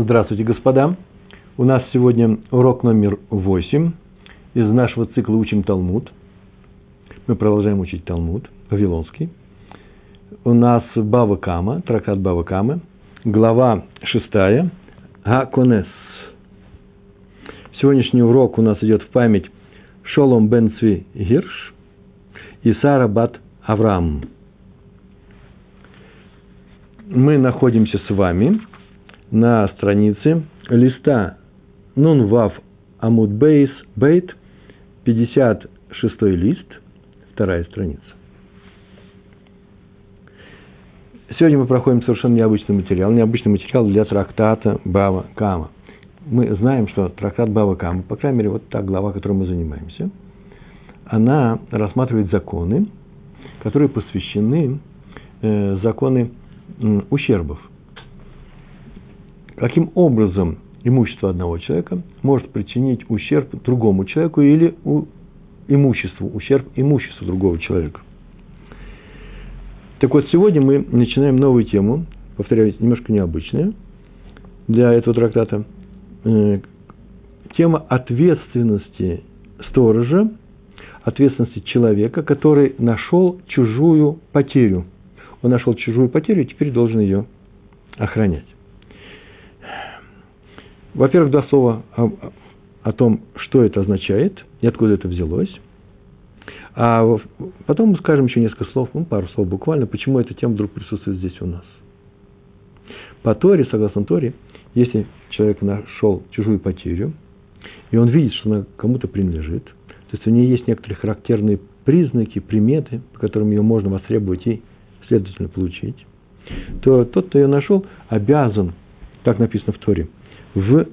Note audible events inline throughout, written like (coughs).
Здравствуйте, господа. У нас сегодня урок номер 8 из нашего цикла «Учим Талмуд». Мы продолжаем учить Талмуд, Вавилонский. У нас Бава Кама, трактат Бава Кама, глава 6, Гаконес. Сегодняшний урок у нас идет в память Шолом бен Цви Гирш и Сара бат Авраам. Мы находимся с вами на странице листа Нун Вав Амуд Бейт, 56 лист, вторая страница. Сегодня мы проходим совершенно необычный материал, необычный материал для трактата Бава Кама. Мы знаем, что трактат Бава Кама, по крайней мере, вот та глава, которой мы занимаемся, она рассматривает законы, которые посвящены э, законы э, ущербов. Каким образом имущество одного человека может причинить ущерб другому человеку или у имуществу, ущерб имуществу другого человека. Так вот, сегодня мы начинаем новую тему, повторяюсь, немножко необычная для этого трактата. Э, тема ответственности сторожа, ответственности человека, который нашел чужую потерю. Он нашел чужую потерю и теперь должен ее охранять. Во-первых, два слова о, о том, что это означает и откуда это взялось. А потом мы скажем еще несколько слов, ну, пару слов буквально, почему эта тема вдруг присутствует здесь у нас. По Торе, согласно Торе, если человек нашел чужую потерю, и он видит, что она кому-то принадлежит, то есть у нее есть некоторые характерные признаки, приметы, по которым ее можно востребовать и, следовательно, получить, то тот, кто ее нашел, обязан, так написано в Торе, в,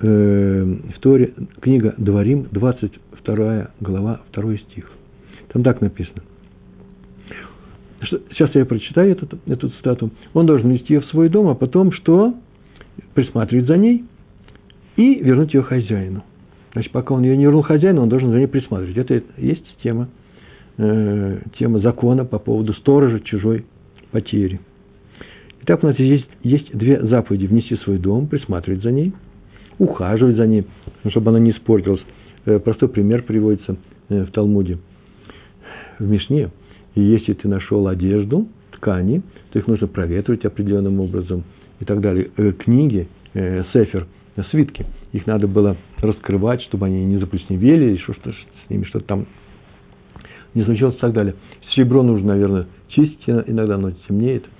э, в Торе книга Дворим, 22 глава, 2 стих. Там так написано. Что, сейчас я прочитаю эту, эту цитату. Он должен нести ее в свой дом, а потом что? Присматривать за ней и вернуть ее хозяину. Значит, пока он ее не вернул хозяину, он должен за ней присматривать. Это есть тема, э, тема закона по поводу сторожа чужой потери. Итак, у нас есть, есть две заповеди. Внести свой дом, присматривать за ней, ухаживать за ней, чтобы она не испортилась. Э, простой пример приводится э, в Талмуде, в Мишне. Если ты нашел одежду, ткани, то их нужно проветривать определенным образом и так далее. Э, книги, сефер, свитки, их надо было раскрывать, чтобы они не заплесневели, и что, что с ними что-то там не случилось и так далее. Серебро нужно, наверное, чистить иногда, оно темнеет –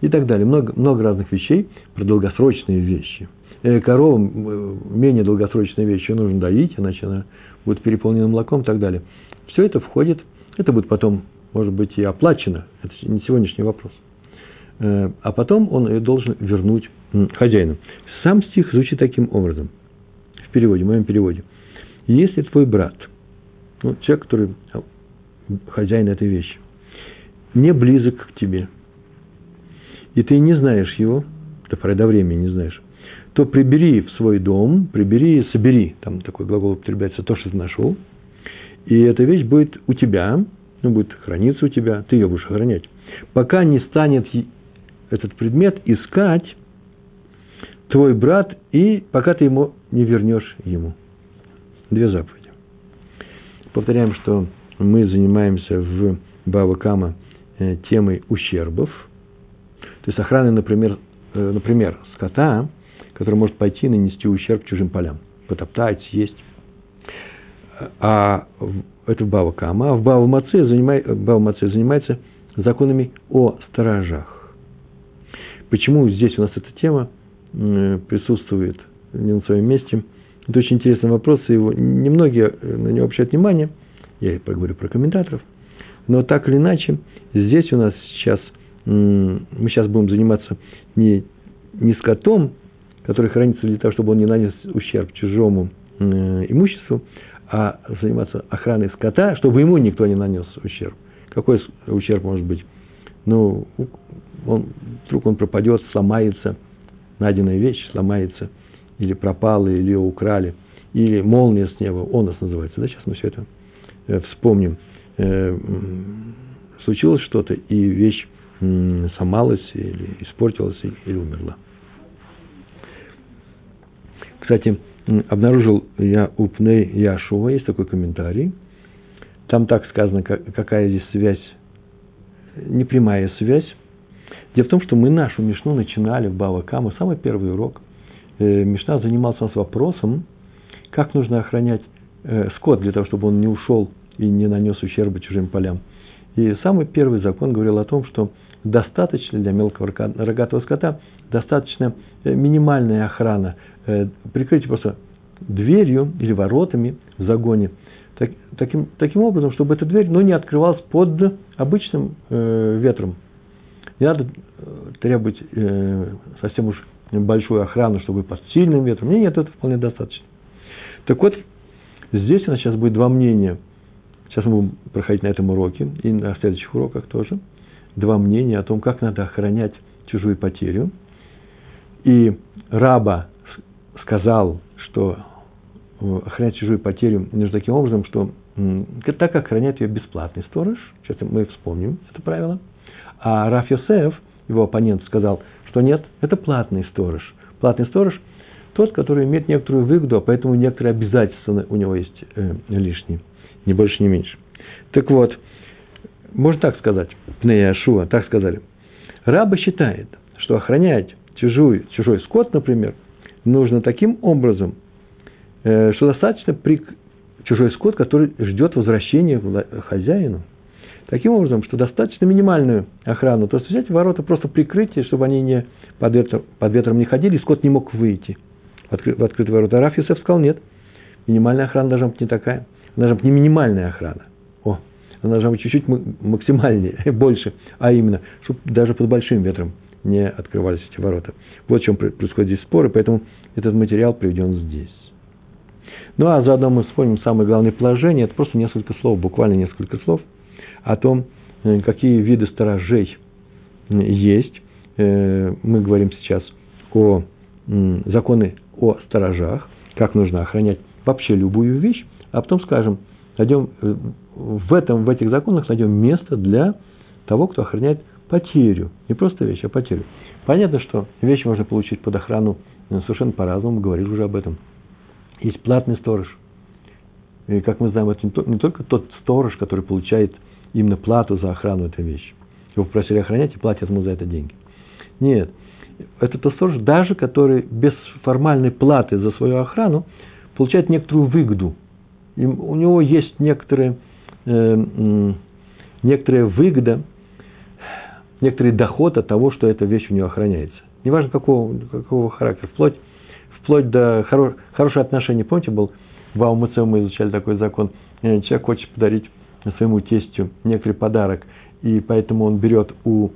и так далее. Много, много разных вещей про долгосрочные вещи. Э, коровам э, менее долгосрочные вещи нужно доить, иначе она будет переполнена молоком и так далее. Все это входит, это будет потом, может быть, и оплачено, это не сегодняшний вопрос. Э, а потом он ее должен вернуть хозяину. Сам стих звучит таким образом, в переводе, в моем переводе. Если твой брат, ну, человек, который хозяин этой вещи, не близок к тебе – и ты не знаешь его, до поры до времени не знаешь, то прибери в свой дом, прибери, собери, там такой глагол употребляется, то, что ты нашел, и эта вещь будет у тебя, ну, будет храниться у тебя, ты ее будешь охранять. Пока не станет этот предмет искать твой брат, и пока ты ему не вернешь ему. Две заповеди. Повторяем, что мы занимаемся в Бава э, темой ущербов – то есть охраны, например, э, например, скота, который может пойти нанести ущерб чужим полям, потоптать, съесть. А это в Бава Кама. А в Бава Маце, занимай, Бава Маце занимается законами о сторожах. Почему здесь у нас эта тема присутствует не на своем месте? Это очень интересный вопрос, и его немногие на него обращают внимание. Я поговорю про комментаторов. Но так или иначе, здесь у нас сейчас – мы сейчас будем заниматься не, не скотом, который хранится для того, чтобы он не нанес ущерб чужому имуществу, а заниматься охраной скота, чтобы ему никто не нанес ущерб. Какой ущерб может быть? Ну, он, вдруг он пропадет, сломается, найденная вещь сломается, или пропала, или ее украли, или молния с неба, он нас называется. Да, сейчас мы все это э, вспомним. Э, случилось что-то, и вещь сломалась или испортилась или умерла. Кстати, обнаружил я у Пней Яшува, есть такой комментарий. Там так сказано, какая здесь связь, непрямая связь. Дело в том, что мы нашу Мишну начинали в Бавакама, самый первый урок. Э, Мишна занимался нас вопросом, как нужно охранять э, скот для того, чтобы он не ушел и не нанес ущерба чужим полям. И самый первый закон говорил о том, что достаточно для мелкого рогатого скота, достаточно э, минимальная охрана, прикрытие просто дверью или воротами в загоне, так, таким, таким образом, чтобы эта дверь ну, не открывалась под обычным э, ветром. Не надо э, требовать э, совсем уж большую охрану, чтобы под сильным ветром. Нет, нет, это вполне достаточно. Так вот, здесь у нас сейчас будет два мнения. Сейчас мы будем проходить на этом уроке и на следующих уроках тоже. Два мнения о том, как надо охранять чужую потерю. И раба сказал, что э, охранять чужую потерю нужно таким образом, что так как охраняет ее бесплатный сторож, сейчас мы вспомним это правило – а Раф Йосеф, его оппонент, сказал, что нет, это платный сторож. Платный сторож – тот, который имеет некоторую выгоду, а поэтому некоторые обязательства у него есть э, лишние, ни больше, ни меньше. Так вот, можно так сказать, Пнея Ашуа, так сказали. Раба считает, что охранять чужой, чужой скот, например, нужно таким образом, э, что достаточно при чужой скот, который ждет возвращения хозяину. Таким образом, что достаточно минимальную охрану. То есть взять ворота просто прикрытие, чтобы они не под, ветром, под ветром не ходили, и скот не мог выйти в, откры, в открытые ворота. А Раф Юсеф сказал, нет, минимальная охрана должна быть не такая. Должна быть не минимальная охрана. Должна быть чуть-чуть максимальнее, (laughs) больше. А именно, чтобы даже под большим ветром не открывались эти ворота. Вот в чем происходит здесь споры, поэтому этот материал приведен здесь. Ну а заодно мы вспомним самое главное положение. Это просто несколько слов, буквально несколько слов – о том, э, какие виды сторожей есть. Э, мы говорим сейчас о законы о сторожах, как нужно охранять вообще любую вещь, а потом скажем, найдем э, в, этом, в этих законах найдем место для того, кто охраняет потерю. Не просто вещь, а потерю. Понятно, что вещи можно получить под охрану совершенно по-разному, мы говорили уже об этом. Есть платный сторож. И, как мы знаем, это не только тот сторож, который получает именно плату за охрану этой вещи. Его попросили охранять и платят ему за это деньги. Нет. Это тот сторож, даже который без формальной платы за свою охрану получает некоторую выгоду. У него есть некоторые, э, некоторая выгода, некоторый доход от того, что эта вещь у него охраняется. Неважно, какого, какого характера. Вплоть, вплоть до хоро, хорошего отношения. Помните, был в Аумуце мы изучали такой закон. Э, человек хочет подарить своему тестю некоторый подарок, и поэтому он берет у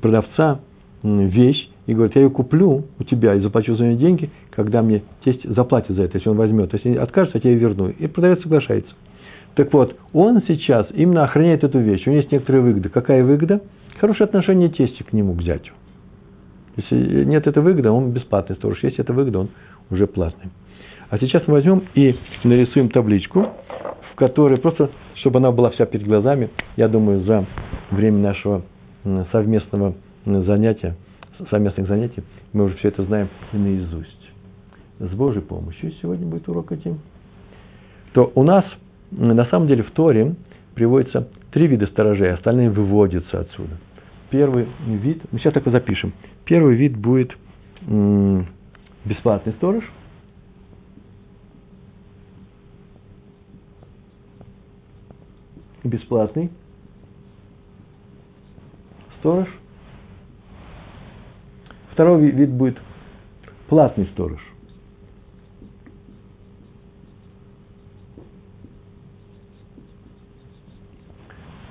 продавца вещь и говорит, я ее куплю у тебя и заплачу за нее деньги, когда мне тесть заплатит за это, если он возьмет. Если откажется, я ее верну. И продавец соглашается. Так вот, он сейчас именно охраняет эту вещь. У него есть некоторые выгоды. Какая выгода? Хорошее отношение тести к нему, к зятю. Если нет этой выгоды, он бесплатный сторож. Если это выгода, он уже платный. А сейчас мы возьмем и нарисуем табличку, в которой просто чтобы она была вся перед глазами, я думаю, за время нашего совместного занятия, совместных занятий, мы уже все это знаем и наизусть. С Божьей помощью сегодня будет урок идти. То у нас на самом деле в Торе приводится три вида сторожей, остальные выводятся отсюда. Первый вид, мы сейчас такой запишем. Первый вид будет бесплатный сторож – бесплатный сторож. Второй вид будет платный сторож.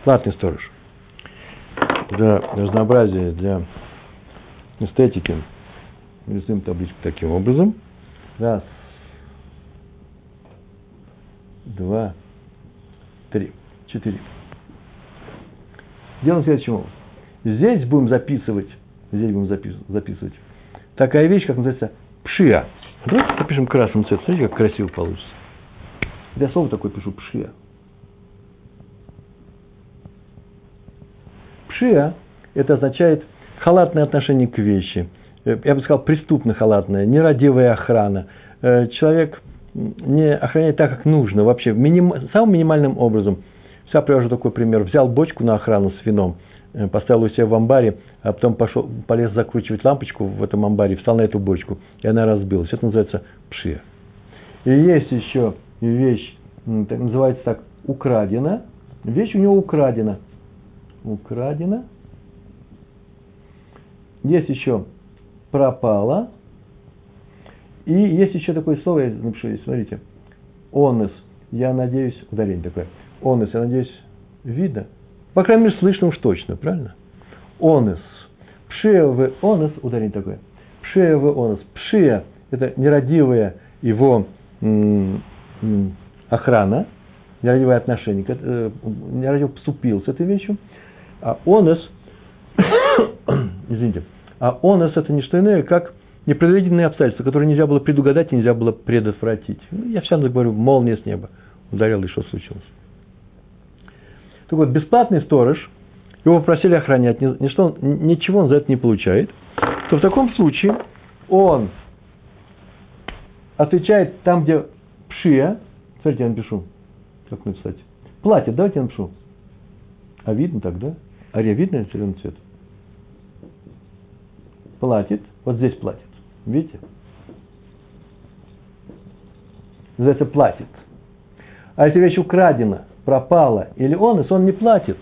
Платный сторож. Для разнообразия, для эстетики рисуем табличку таким образом. Раз, два, три. 4. Делаем следующим образом. Здесь будем записывать, здесь будем записывать, такая вещь, как называется пшия. Давайте напишем красным цветом. Смотрите, как красиво получится. Я слово такое пишу пшия. Пшия – это означает халатное отношение к вещи, э, я бы сказал, преступно халатная, нерадивая охрана. Э, человек не охраняет так, как нужно, вообще, миним, самым минимальным образом. Вся привожу такой пример. Взял бочку на охрану с вином, поставил у себя в амбаре, а потом пошел, полез закручивать лампочку в этом амбаре, встал на эту бочку, и она разбилась. Это называется пшия. И есть еще вещь, называется так, украдена. Вещь у него украдена. Украдена. Есть еще пропала. И есть еще такое слово, я напишу здесь, смотрите. Онес. Я надеюсь, ударение такое. Онес, я надеюсь, видно. По крайней мере, слышно уж точно, правильно? Онес. Пшея в онес, ударение такое. Пшея в онес. Пшея – это нерадивая его охрана, нерадивое отношение, э, нерадиво поступил с этой вещью. А онес, (coughs) извините, а онес – это не что иное, как непредвиденные обстоятельства, которые нельзя было предугадать и нельзя было предотвратить. Ну, я всегда говорю, молния с неба ударила, и что случилось. Так вот, бесплатный сторож, его попросили охранять, ничто, ничего он за это не получает, то в таком случае он отвечает там, где пшия, смотрите, я напишу, как написать, платит, давайте я напишу, а видно тогда, а видно зеленый цвет, платит, вот здесь платит, Видите? За это платит. А если вещь украдена, пропала или он, он не платит,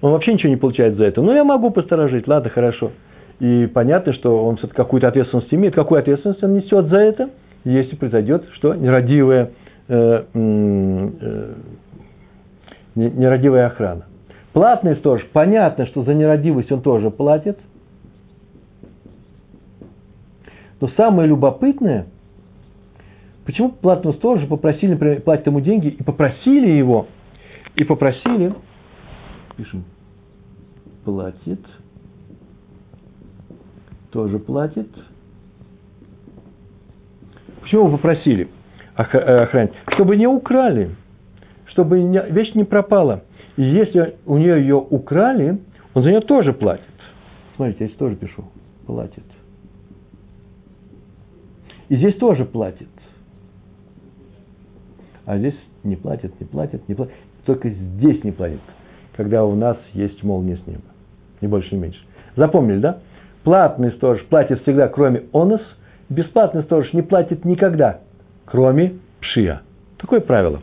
он вообще ничего не получает за это. Ну, я могу посторожить, ладно, хорошо. И понятно, что он все-таки какую-то ответственность имеет. Какую ответственность он несет за это, если произойдет, что нерадивая, э, э, нерадивая охрана. Платный сторож, понятно, что за нерадивость он тоже платит – но самое любопытное, почему платного сторожа попросили, например, платить ему деньги, и попросили его, и попросили, пишем, платит, тоже платит. Почему его попросили э, охранять? Чтобы не украли, чтобы вещь не пропала. И если у нее ее украли, он за нее тоже платит. Смотрите, я здесь тоже пишу. Платит. И здесь тоже платит. А здесь не платит, не платит, не платит. Только здесь не платит, когда у нас есть молния с неба. Ни больше, ни меньше. Запомнили, да? Платный сторож платит всегда, кроме онос. Бесплатный сторож не платит никогда, кроме пшия. Такое правило.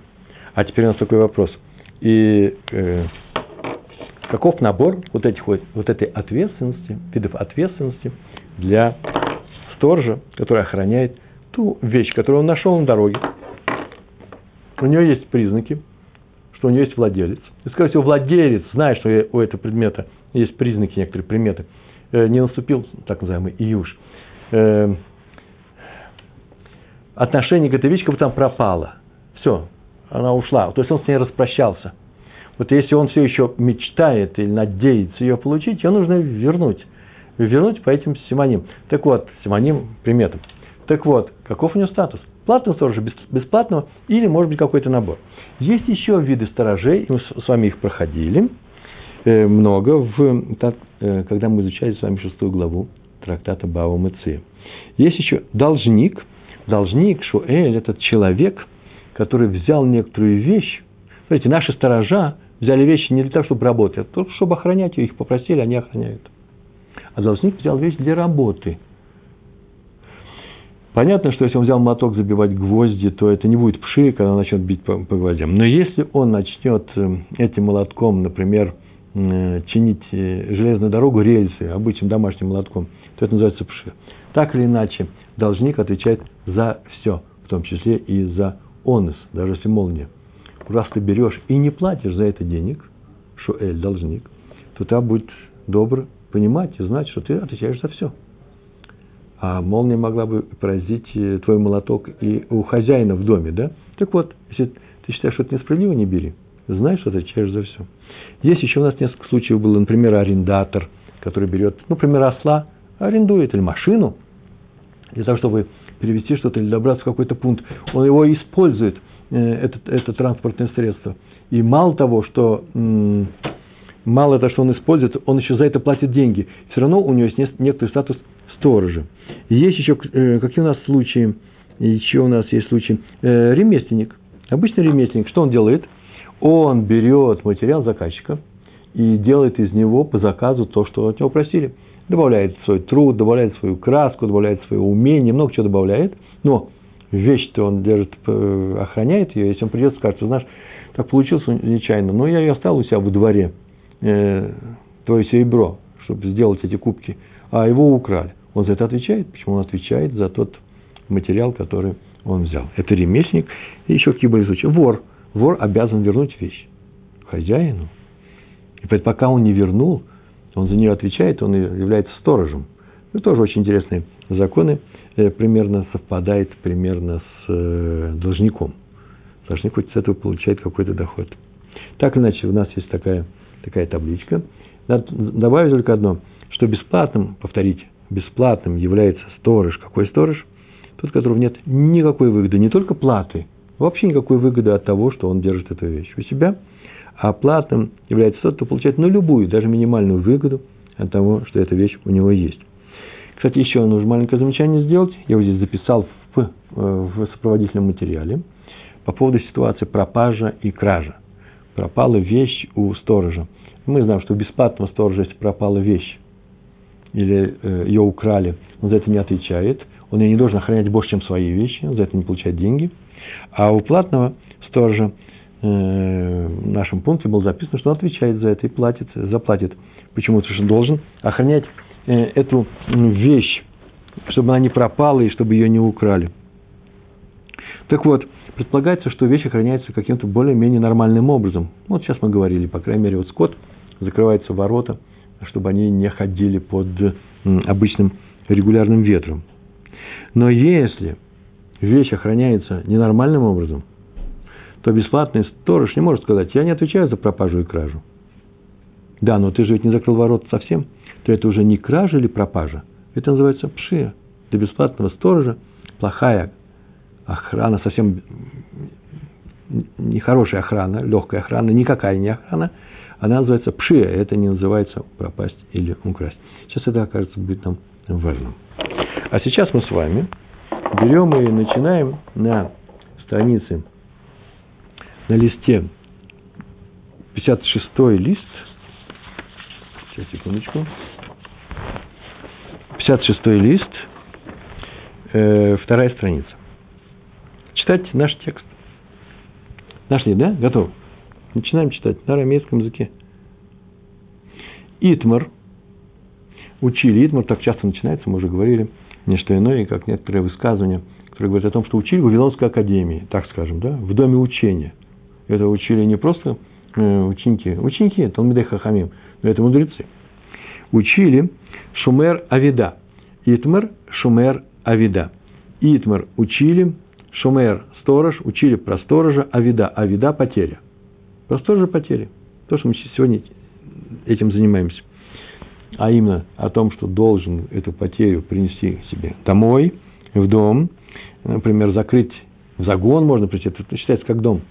А теперь у нас такой вопрос. И э, каков набор вот, этих, вот, вот этой ответственности, видов ответственности для сторожа, который охраняет ту вещь, которую он нашел на дороге. У него есть признаки, что у него есть владелец. И, скорее всего, владелец, зная, что у этого предмета есть признаки, некоторые приметы, э, не наступил так называемый июш. Э, отношение к этой вещи как бы там пропало. Все, она ушла. То есть он с ней распрощался. Вот если он все еще мечтает или надеется ее получить, ее нужно вернуть вернуть по этим симоним. Так вот, симоним приметам. Так вот, каков у него статус? Платного сторожа, бесплатного или, может быть, какой-то набор. Есть еще виды сторожей, мы с вами их проходили э, много, в, э, когда мы изучали с вами шестую главу трактата Бао Мыцы. Есть еще должник. Должник, Шуэль, этот человек, который взял некоторую вещь. Смотрите, наши сторожа взяли вещи не для того, чтобы работать, а только чтобы охранять ее. Их попросили, они охраняют а должник взял вещь для работы. Понятно, что если он взял моток забивать гвозди, то это не будет пши, когда он начнет бить по, по гвоздям. Но если он начнет э, этим молотком, например, э, чинить э, железную дорогу, рельсы, обычным домашним молотком, то это называется пши. Так или иначе, должник отвечает за все, в том числе и за онес, даже если молния. Раз ты берешь и не платишь за это денег, шуэль, должник, то та будет добр понимать и знать, что ты отвечаешь за все. А молния могла бы поразить э, твой молоток и у хозяина в доме, да? Так вот, если ты считаешь, что это несправедливо, не бери. Знай, что отвечаешь за все. Есть еще у нас несколько случаев было, например, арендатор, который берет, ну, например, осла, арендует или машину, для того, чтобы перевести что-то или добраться в какой-то пункт. Он его использует, э, это, это транспортное средство. И мало того, что мало того, что он использует, он еще за это платит деньги. Все равно у него есть некоторый статус сторожа. Есть еще, э, какие у нас случаи, еще у нас есть случай, э, ремесленник. Обычный ремесленник, что он делает? Он берет материал заказчика и делает из него по заказу то, что от него просили. Добавляет свой труд, добавляет свою краску, добавляет свое умение, много чего добавляет. Но вещь-то он держит, э, охраняет ее, если он придет, скажет, знаешь, так получилось нечаянно, но я ее оставил у себя во дворе, э, твое серебро, чтобы сделать эти кубки, а его украли. Он за это отвечает. Почему он отвечает? За тот материал, который он взял. Это ремесленник. И еще какие были случаи. Вор. Вор обязан вернуть вещь хозяину. И пока он не вернул, он за нее отвечает, он является сторожем. Это тоже очень интересные законы. Э, примерно совпадает примерно с э, должником. Должник хоть с этого получает какой-то доход. Так или иначе, у нас есть такая, такая табличка. Добавить только одно, что бесплатным, повторите, бесплатным является сторож. Какой сторож? Тот, которого нет никакой выгоды, не только платы, вообще никакой выгоды от того, что он держит эту вещь у себя, а платным является тот, кто получает ну, любую, даже минимальную выгоду от того, что эта вещь у него есть. Кстати, еще нужно маленькое замечание сделать. Я вот здесь записал в, э, в сопроводительном материале по поводу ситуации пропажа и кража. Пропала вещь у сторожа. Мы знаем, что у бесплатного сторожа, если пропала вещь, или э, ее украли, он за это не отвечает, он ее не должен охранять больше, чем свои вещи, он за это не получает деньги. А у платного сторожа э, нашем пункте было записано, что он отвечает за это и платит, заплатит. Почему? Потому что он должен охранять э, эту вещь, чтобы она не пропала и чтобы ее не украли. Так вот, предполагается, что вещь охраняется каким-то более-менее нормальным образом. Вот сейчас мы говорили, по крайней мере, вот скот, закрываются ворота – чтобы они не ходили под обычным регулярным ветром. Но если вещь охраняется ненормальным образом, то бесплатный сторож не может сказать, я не отвечаю за пропажу и кражу. Да, но ты же ведь не закрыл ворот совсем, то это уже не кража или пропажа, это называется пшия. Для бесплатного сторожа плохая охрана, совсем нехорошая охрана, легкая охрана, никакая не охрана – она называется пшия, это не называется пропасть или украсть. Сейчас это окажется будет нам важным. А сейчас мы с вами берем и начинаем на странице, на листе 56 лист. Сейчас, секундочку. 56 лист, э, вторая страница. Читать наш текст. Нашли, да? Готовы? Начинаем читать на арамейском языке. Итмар. Учили. Итмар так часто начинается, мы уже говорили. Не что иное, как некоторые высказывания, которые говорят о том, что учили в Вавилонской академии, так скажем, да, в доме учения. Это учили не просто э, ученики, ученики, Талмидей Хахамим, но это мудрецы. Учили Шумер Авида. Итмар Шумер Авида. Итмар учили, Шумер сторож, учили про сторожа, Авида. Авида потеря. Просто тоже потери. То, что мы сегодня этим занимаемся. А именно о том, что должен эту потерю принести себе домой, в дом, например, закрыть загон можно прийти, это считается как дом,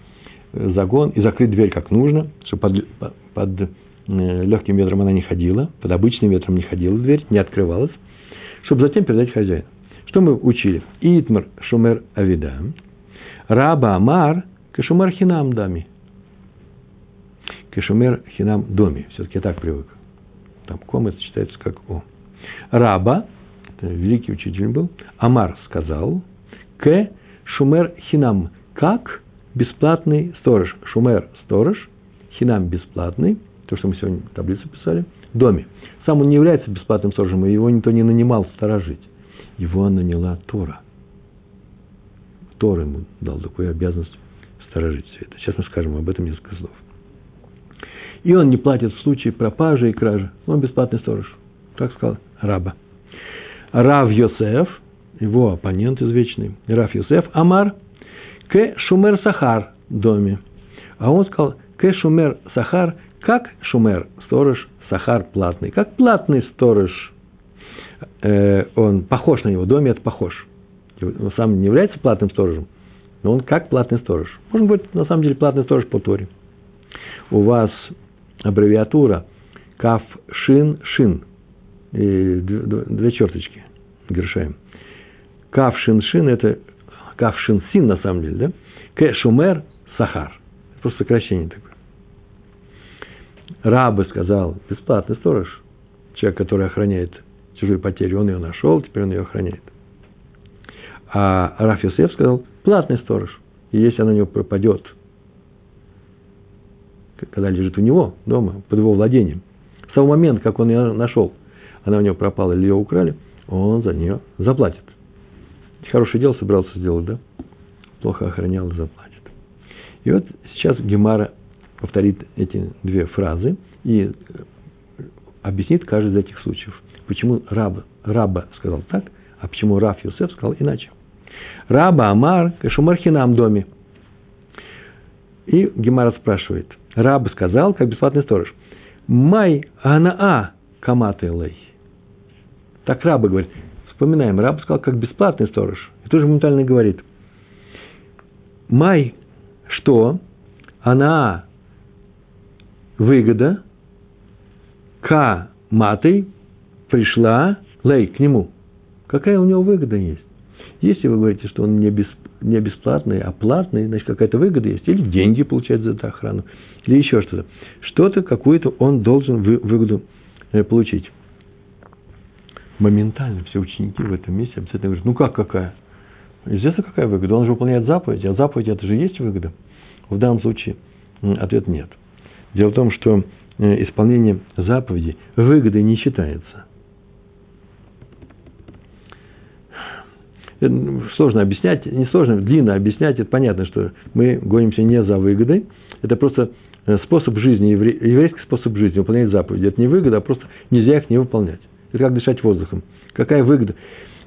загон, и закрыть дверь как нужно, чтобы под, под э, легким ветром она не ходила, под обычным ветром не ходила дверь, не открывалась, чтобы затем передать хозяину. Что мы учили? Итмар шумер авида, раба амар кашумар хинам дами. Кешумер хинам доме. Все-таки я так привык. Там кома читается как О. Раба, это великий учитель был, Амар сказал, к шумер хинам, как бесплатный сторож. Шумер – сторож, хинам – бесплатный, то, что мы сегодня в таблице писали, в доме. Сам он не является бесплатным сторожем, и его никто не нанимал сторожить. Его наняла Тора. Тора ему дал такую обязанность сторожить все это. Сейчас мы скажем об этом несколько слов. И он не платит в случае пропажи и кражи. Он бесплатный сторож. Так сказал раба. Рав Йосеф, его оппонент извечный, Рав Йосеф, Амар, к Шумер Сахар доме. А он сказал, к Шумер Сахар, как Шумер, сторож, Сахар платный. Как платный сторож, э, он похож на него, доме это похож. Он сам не является платным сторожем, но он как платный сторож. Может быть, на самом деле платный сторож по Торе. У вас аббревиатура Каф Шин Шин. Две черточки. Гершаем. Кав Шиншин – это Кав Шинсин на самом деле, да? К Сахар. Просто сокращение такое. Рабы сказал, бесплатный сторож, человек, который охраняет чужую потерю, он ее нашел, теперь он ее охраняет. А Раф Йосеф сказал, платный сторож, и если она у него пропадет, когда лежит у него дома, под его владением, с того момента, как он ее нашел, она у него пропала или ее украли, он за нее заплатит. Хорошее дело собирался сделать, да? Плохо охранял и заплатит. И вот сейчас Гемара повторит эти две фразы и объяснит каждый из этих случаев. Почему раба, раба сказал так, а почему Раф Юсеф сказал иначе. Раба Амар Кашумархинам доме. И Гемара спрашивает. Раб сказал, как бесплатный сторож. Май анаа каматы лей. Так раба говорит. Вспоминаем, раб сказал, как бесплатный сторож. И тоже моментально говорит. Май, что? Она выгода, к матой пришла лей к нему. Какая у него выгода есть? Если вы говорите, что он не бесплатный, а платный, значит, какая-то выгода есть. Или деньги получает за эту охрану, или еще что-то. Что-то, какую-то он должен вы, выгоду э, получить. Моментально все ученики в этом месте обязательно говорят, ну как какая? Известно, какая выгода? Он же выполняет заповеди, а заповеди это же есть выгода. В данном случае ответ нет. Дело в том, что э, исполнение заповедей выгодой не считается. Сложно объяснять, не сложно, длинно объяснять, это понятно, что мы гонимся не за выгодой, это просто э, способ жизни, еврейский способ жизни, выполнять заповеди. Это не выгода, а просто нельзя их не выполнять. Это как дышать воздухом. Какая выгода?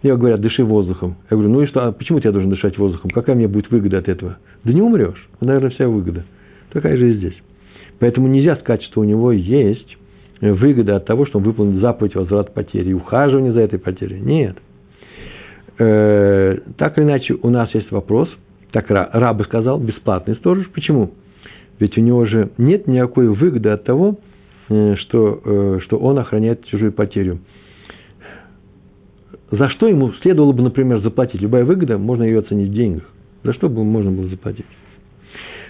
Мне говорят, дыши воздухом. Я говорю, ну и что, а почему я должен дышать воздухом? Какая мне будет выгода от этого? Да не умрешь. Наверное, вся выгода. Такая же и здесь. Поэтому нельзя сказать, что у него есть выгода от того, что он выполнит заповедь возврат потери и ухаживание за этой потерей. Нет. Э, так или иначе, у нас есть вопрос. Так раб сказал, бесплатный сторож. Почему? Ведь у него же нет никакой выгоды от того, э, что, э, что он охраняет чужую потерю. За что ему следовало бы, например, заплатить? Любая выгода, можно ее оценить в деньгах. За что бы можно было заплатить?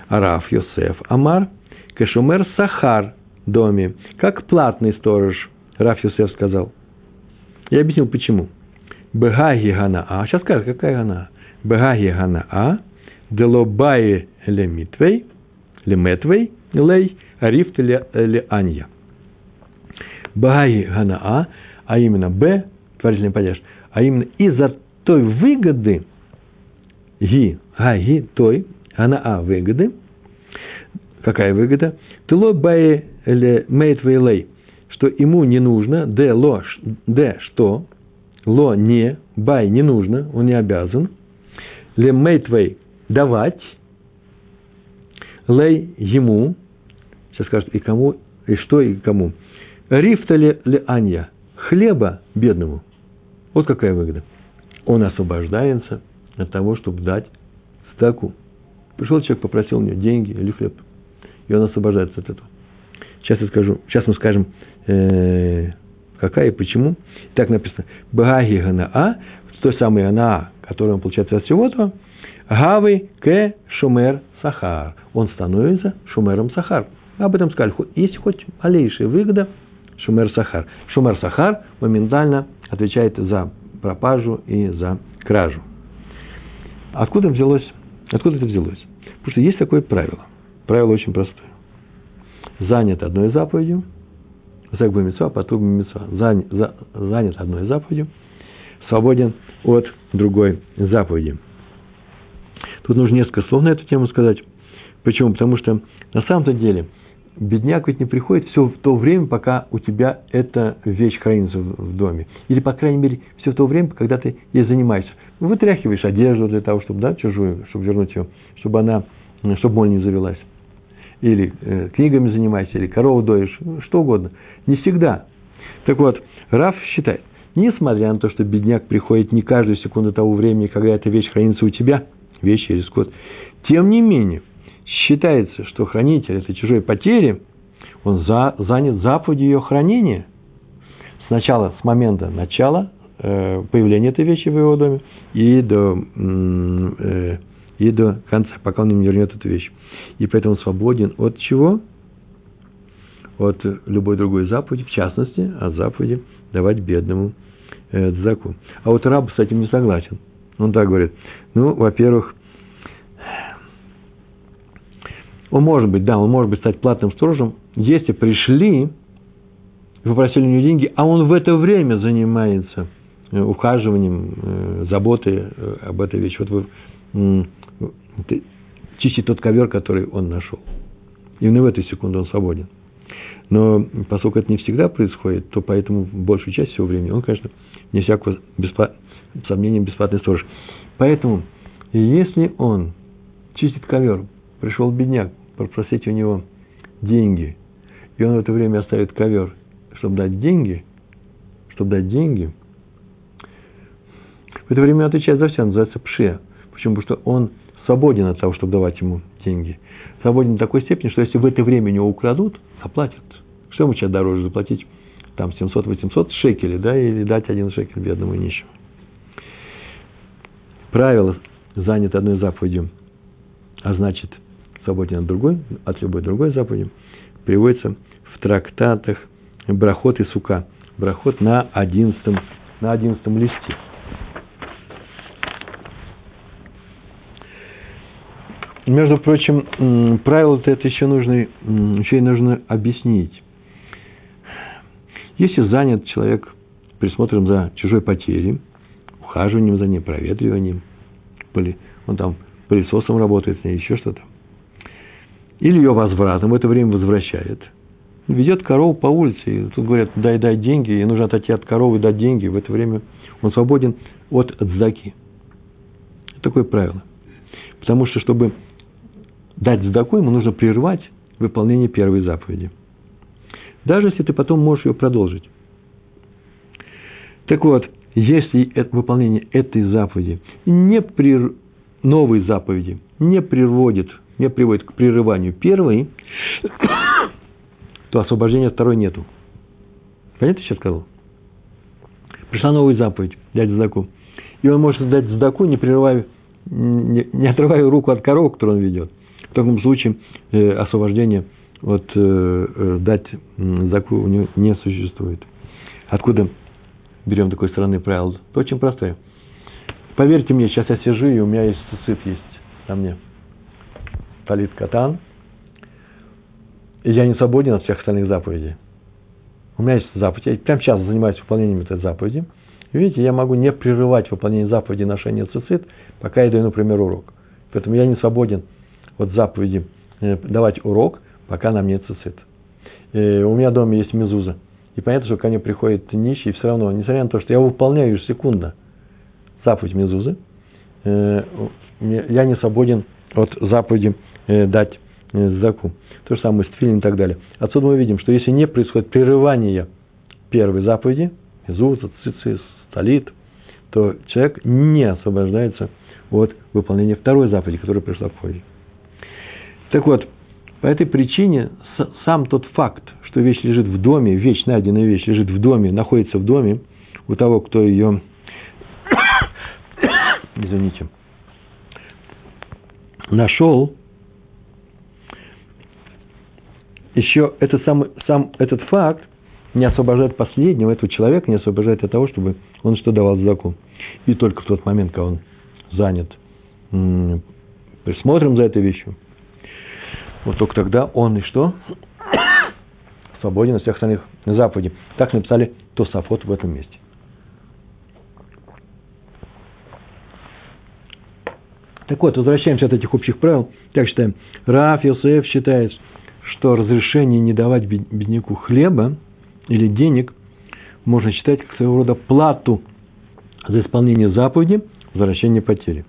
Араф Йосеф Амар – Кешумер Сахар доме, как платный сторож, Раф Юсеф сказал. Я объяснил, почему. Бегаги гана а. Сейчас скажет, какая гана? Бегаги гана а. Делобаи лемитвей, леметвей, лей, арифт ле анья. Багаги гана а, а именно Б, творительный падеж, а именно из-за той выгоды, ги, гаги, той, гана а выгоды – Какая выгода? Тыло бае мейт вейлей, что ему не нужно, д ло, д что, ло не, бай не нужно, он не обязан, ле мейтвей давать, лей ему, сейчас скажут, и кому, и что, и кому. Рифта ли, ли анья, хлеба бедному. Вот какая выгода. Он освобождается от того, чтобы дать стаку. Пришел человек, попросил у него деньги или хлеб и он освобождается от этого. Сейчас я скажу, сейчас мы скажем, э, какая и почему. Так написано, Багаги Ганаа, той самой Ганаа, которую он получает от всего этого, Гавы к Шумер Сахар. Он становится Шумером Сахар. Об этом сказали. Есть хоть малейшая выгода, Шумер Сахар. Шумер Сахар моментально отвечает за пропажу и за кражу. Откуда взялось? Откуда это взялось? Потому что есть такое правило – Правило очень простое. Занят одной заповедью, митцва, потуг бы митцва. Занят одной заповедью, свободен от другой заповеди. Тут нужно несколько слов на эту тему сказать. Почему? Потому что на самом-то деле бедняк ведь не приходит все в то время, пока у тебя эта вещь хранится в доме. Или, по крайней мере, все в то время, когда ты ей занимаешься. Вытряхиваешь одежду для того, чтобы, да, чужую, чтобы вернуть ее, чтобы она, чтобы моль не завелась или э, книгами занимаешься, или корову доишь, ну, что угодно. Не всегда. Так вот, Раф считает, несмотря на то, что бедняк приходит не каждую секунду того времени, когда эта вещь хранится у тебя, вещь или скот, тем не менее, считается, что хранитель этой чужой потери, он за, занят заповедью ее хранения. Сначала, с момента начала э, появления этой вещи в его доме и до, э, и до конца, пока он не вернет эту вещь. И поэтому свободен от чего? От любой другой заповеди, в частности, от заповеди давать бедному э, заку. А вот раб с этим не согласен. Он так говорит. Ну, во-первых, он может быть, да, он может быть стать платным сторожем, если пришли и попросили у него деньги, а он в это время занимается э, ухаживанием, э, заботой э, об этой вещи. Вот вы чистит тот ковер, который он нашел. Именно в эту секунду он свободен. Но поскольку это не всегда происходит, то поэтому большую часть всего времени он, конечно, не всякого бесплат... сомнения бесплатный сторож. Поэтому, если он чистит ковер, пришел бедняк, попросить у него деньги, и он в это время оставит ковер, чтобы дать деньги, чтобы дать деньги, в это время отвечает за все, называется пше. Почему? Потому что он свободен от того, чтобы давать ему деньги. Свободен до такой степени, что если в это время у него украдут, заплатят. Что ему сейчас дороже заплатить? Там 700-800 шекелей, да, или дать один шекель бедному и нищему. Правило занято одной заповедью, а значит, свободен от другой, от любой другой заповеди, приводится в трактатах Брахот и Сука. Брахот на 11, на 11 листе. Между прочим, правила-то это еще нужно, еще и нужно объяснить. Если занят человек присмотром за чужой потерей, ухаживанием за ней, проветриванием, он там пылесосом работает с ней, еще что-то, или ее возвратом, в это время возвращает, ведет корову по улице, и тут говорят, дай, дай деньги, и нужно отойти от коровы, дать деньги, в это время он свободен от дзаки. Такое правило. Потому что, чтобы дать сдаку, ему нужно прервать выполнение первой заповеди. Даже если ты потом можешь ее продолжить. Так вот, если выполнение этой заповеди не при новой заповеди не приводит, не приводит к прерыванию первой, (coughs) то освобождения второй нету. Понятно, что я сказал? Пришла новая заповедь, дать сдаку. И он может дать сдаку, не прерывая, не, не отрывая руку от коровы, которую он ведет – таком случае э, освобождение от э, э, дать заку у него не существует. Откуда берем такой стороны правила? Это очень простое. Поверьте мне, сейчас я сижу, и у меня есть цицит есть на мне. Талит катан. И я не свободен от всех остальных заповедей. У меня есть заповедь. Я прямо сейчас занимаюсь выполнением этой заповеди. Видите, я могу не прерывать выполнение заповеди ношения цицит, пока я даю, например, урок. Поэтому я не свободен от заповеди э, давать урок, пока нам нет цицит. И у меня дома есть мезуза. И понятно, что ко мне приходит нищий, и все равно, несмотря на то, что я выполняю ежесекундно заповедь мезузы, э, я не свободен от заповеди э, дать заку. То же самое с тфилин и так далее. Отсюда мы видим, что если не происходит прерывание первой заповеди, мезуза, цицис, столит, то человек не освобождается от выполнения второй заповеди, которая пришла ходе. Так вот, по этой причине сам тот факт, что вещь лежит в доме, вещь, найденная вещь лежит в доме, находится в доме, у того, кто ее, (coughs) извините, нашел, еще этот сам, сам этот факт не освобождает последнего, этого человека не освобождает от того, чтобы он что давал заку. И только в тот момент, когда он занят присмотром за этой вещью, вот только тогда он и что? (coughs) Свободен от всех остальных заповедей. Так написали Тософот в этом месте. Так вот, возвращаемся от этих общих правил. Так считаем. Раф Йосеф считает, что разрешение не давать бедняку хлеба или денег можно считать как своего рода плату за исполнение заповеди, возвращение потери.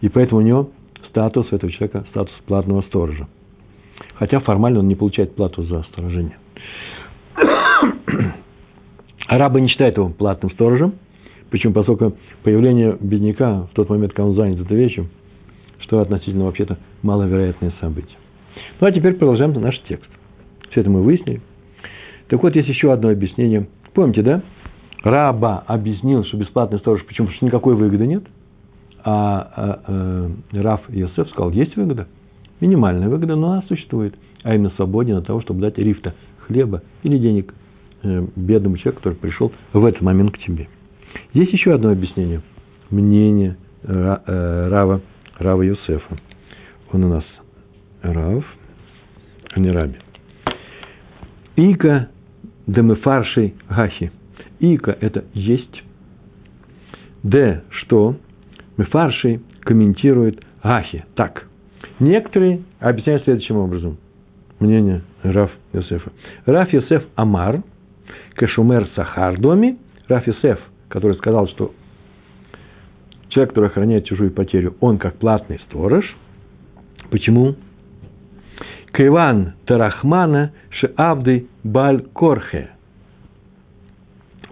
И поэтому у него статус этого человека, статус платного сторожа хотя формально он не получает плату за сторожение. (coughs) Арабы не считают его платным сторожем, почему? Поскольку появление бедняка в тот момент, когда он занят этой вещью, что относительно вообще-то маловероятное событие. Ну, а теперь продолжаем наш текст. Все это мы выяснили. Так вот, есть еще одно объяснение. Помните, да? Раба объяснил, что бесплатный сторож, почему? Потому что никакой выгоды нет. А, а, а Раф Йосеф сказал, есть выгода. Минимальная выгода, но она существует. А именно свободен от того, чтобы дать рифта, хлеба или денег э, бедному человеку, который пришел в этот момент к тебе. Есть еще одно объяснение. Мнение Ра, э, Рава, Рава Йосефа. Он у нас Рав, а не Раби. Ика демефаршей гахи. Ика – это есть. Д – что? Мефарший комментирует гахи. Так. Некоторые объясняют следующим образом. Мнение Раф Йосефа. Раф Йосеф Амар, Кешумер Сахар доме. Раф Йосеф, который сказал, что человек, который охраняет чужую потерю, он как платный сторож. Почему? Кайван Тарахмана Шеавды Баль Корхе.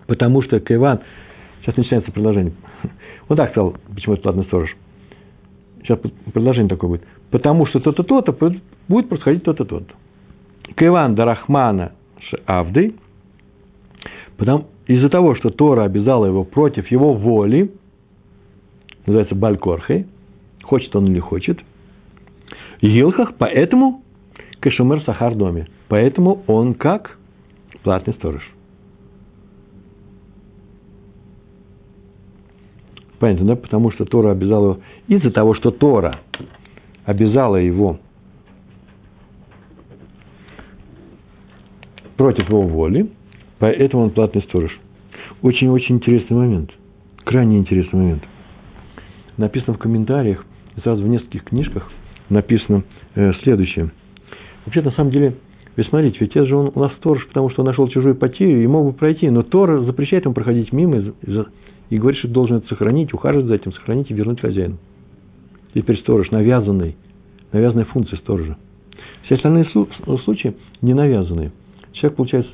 Потому что Кайван... Сейчас начинается предложение. Он так сказал, почему это платный сторож. Сейчас предложение такое будет. Потому что то-то, то-то будет происходить то-то, то-то. Кайван Дарахмана. Потому, из-за того, что Тора обязала его против его воли, называется Балькорхей, хочет он или хочет, Гилхах, поэтому Кашумер Сахар доме. Поэтому он как платный сторож. Понятно, да? Потому что Тора обязала его, из-за того, что Тора обязала его против его воли, поэтому он платный сторож. Очень-очень интересный момент. Крайне интересный момент. Написано в комментариях, сразу в нескольких книжках написано э, следующее – Вообще, на самом деле, вы смотрите, ведь это же он у нас сторож, потому что он нашел чужую потерю и мог бы пройти, но Тор запрещает ему проходить мимо и, и говорит, что должен это сохранить, ухаживать за этим, сохранить и вернуть хозяину. Теперь сторож, навязанный, навязанная функция сторожа. Все остальные случаи не навязанные. Человек получает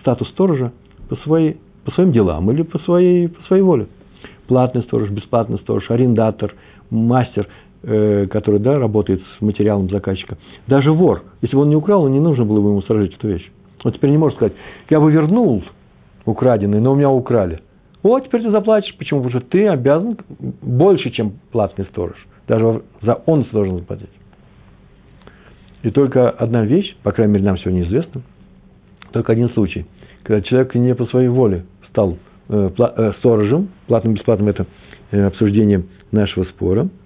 статус сторожа по, своей, по своим делам или по своей, по своей воле. Платный сторож, бесплатный сторож, арендатор, мастер – Э, который да, работает с материалом заказчика, даже вор, если бы он не украл, не нужно было бы ему сторожить эту вещь. Он теперь не может сказать, я бы вернул украденный, но у меня украли. Вот теперь ты заплатишь. Почему? Потому что ты обязан больше, чем платный сторож. Даже за он должен заплатить. И только одна вещь, по крайней мере, нам сегодня известна, только один случай, когда человек не по своей воле стал э, э, сторожем, платным бесплатным это обсуждение нашего спора –